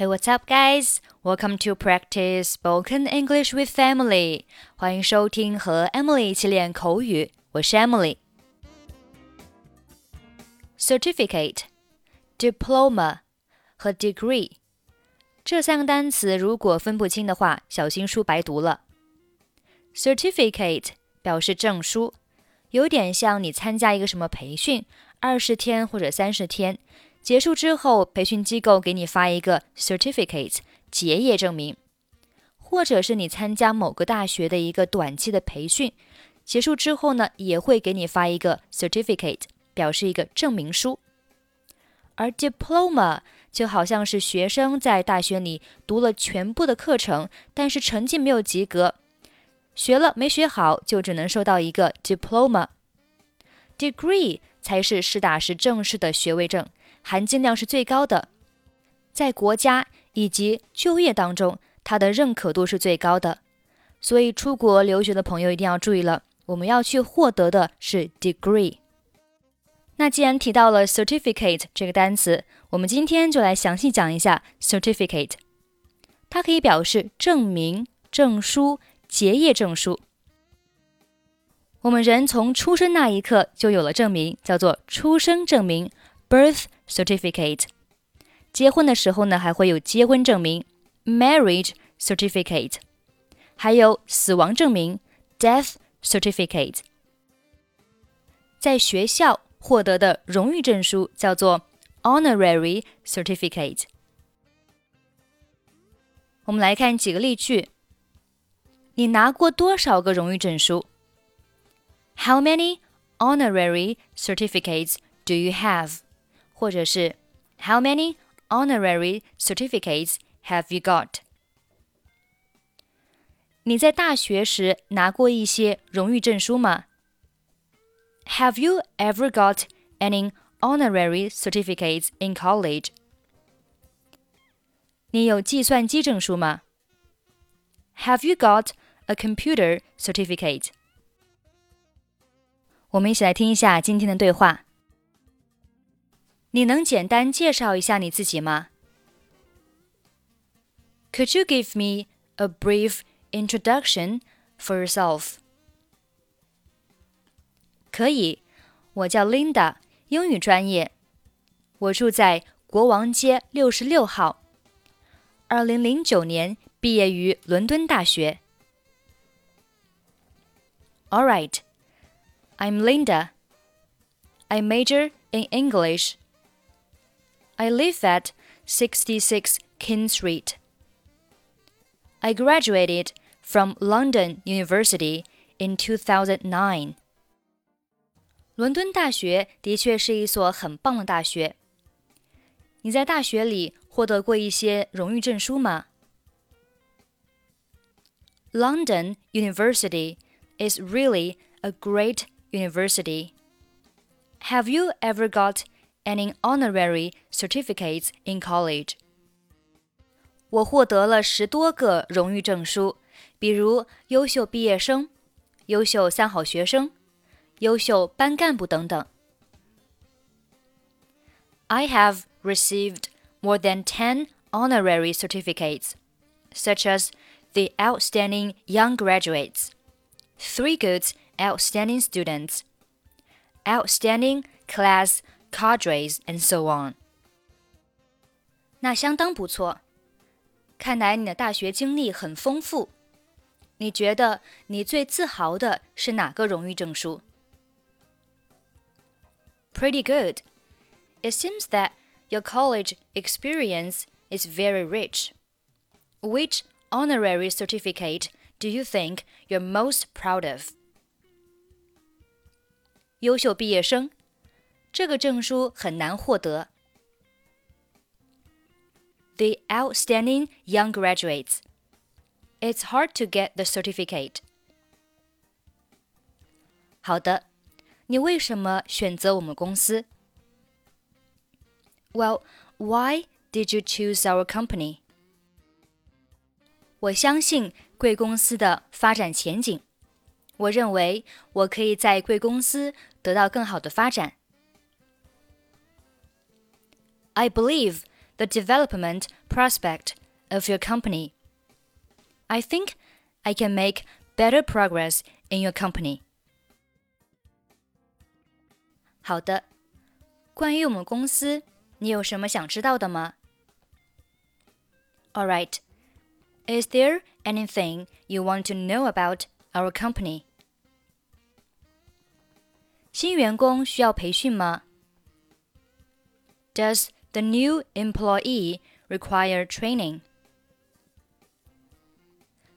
Hey, what's up, guys? Welcome to practice spoken English with Emily. 欢迎收听和 Emily 一起练口语，我是 Emily。Certificate、diploma 和 degree 这三个单词如果分不清的话，小心书白读了。Certificate 表示证书，有点像你参加一个什么培训，二十天或者三十天。结束之后，培训机构给你发一个 certificate 结业证明，或者是你参加某个大学的一个短期的培训，结束之后呢，也会给你发一个 certificate，表示一个证明书。而 diploma 就好像是学生在大学里读了全部的课程，但是成绩没有及格，学了没学好，就只能收到一个 diploma。degree 才是实打实正式的学位证。含金量是最高的，在国家以及就业当中，它的认可度是最高的。所以，出国留学的朋友一定要注意了，我们要去获得的是 degree。那既然提到了 certificate 这个单词，我们今天就来详细讲一下 certificate。它可以表示证明、证书、结业证书。我们人从出生那一刻就有了证明，叫做出生证明 （birth）。certificate，结婚的时候呢，还会有结婚证明 marriage certificate，还有死亡证明 death certificate。在学校获得的荣誉证书叫做 honorary certificate。我们来看几个例句：你拿过多少个荣誉证书？How many honorary certificates do you have? 或者是 How many honorary certificates have you got？你在大学时拿过一些荣誉证书吗？Have you ever got any honorary certificates in college？你有计算机证书吗？Have you got a computer certificate？我们一起来听一下今天的对话。 你能简单介绍一下你自己吗？Could you give me a brief introduction for yourself？可以，我叫 Linda，英语专业，我住在国王街六十六号。二零零九年毕业于伦敦大学。All right, I'm Linda. I major in English. I live at 66 King Street. I graduated from London University in 2009. 伦敦大学的确是一所很棒的大学。你在大学里获得过一些荣誉证书吗？London University is really a great university. Have you ever got any honorary certificates in college. 我获得了十多个荣誉证书，比如优秀毕业生、优秀三好学生、优秀班干部等等。I have received more than 10 honorary certificates, such as the Outstanding Young Graduates, Three Good Outstanding Students, Outstanding Class cadres and so on。那相当不错，看来你的大学经历很丰富。你觉得你最自豪的是哪个荣誉证书？Pretty good. It seems that your college experience is very rich. Which honorary certificate do you think you're most proud of? 优秀毕业生 这个证书很难获得。The outstanding young graduates. It's hard to get the certificate. 好的，你为什么选择我们公司？Well, why did you choose our company? 我相信贵公司的发展前景。我认为我可以在贵公司得到更好的发展。 I believe the development prospect of your company? I think I can make better progress in your company. 好的，关于我们公司，你有什么想知道的吗？All right. Is there anything you want to know about our company? 新员工需要培训吗？Does the new employee require training?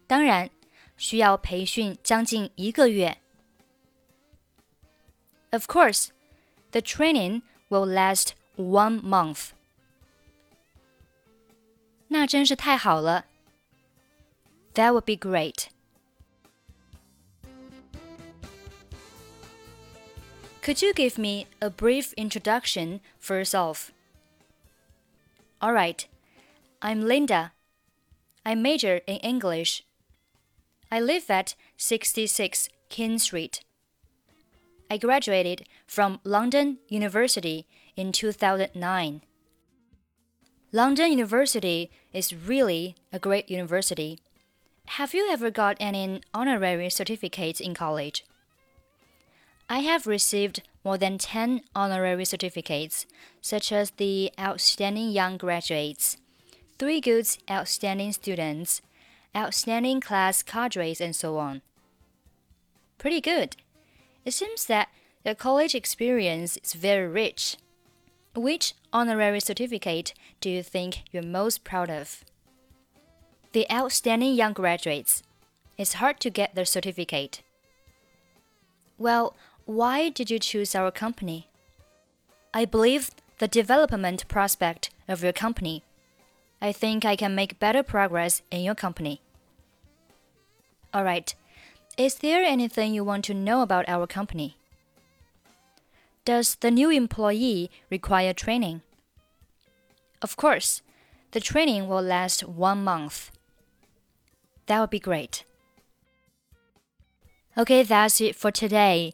当然，需要培训将近一个月。Of course, the training will last one month. 那真是太好了。That would be great. Could you give me a brief introduction first off? All right. I'm Linda. I major in English. I live at 66 King Street. I graduated from London University in 2009. London University is really a great university. Have you ever got any honorary certificates in college? I have received more than 10 honorary certificates, such as the Outstanding Young Graduates, Three Goods Outstanding Students, Outstanding Class Cadres, and so on. Pretty good. It seems that your college experience is very rich. Which honorary certificate do you think you're most proud of? The Outstanding Young Graduates. It's hard to get the certificate. Well, why did you choose our company? I believe the development prospect of your company. I think I can make better progress in your company. All right. Is there anything you want to know about our company? Does the new employee require training? Of course. The training will last one month. That would be great. Okay, that's it for today.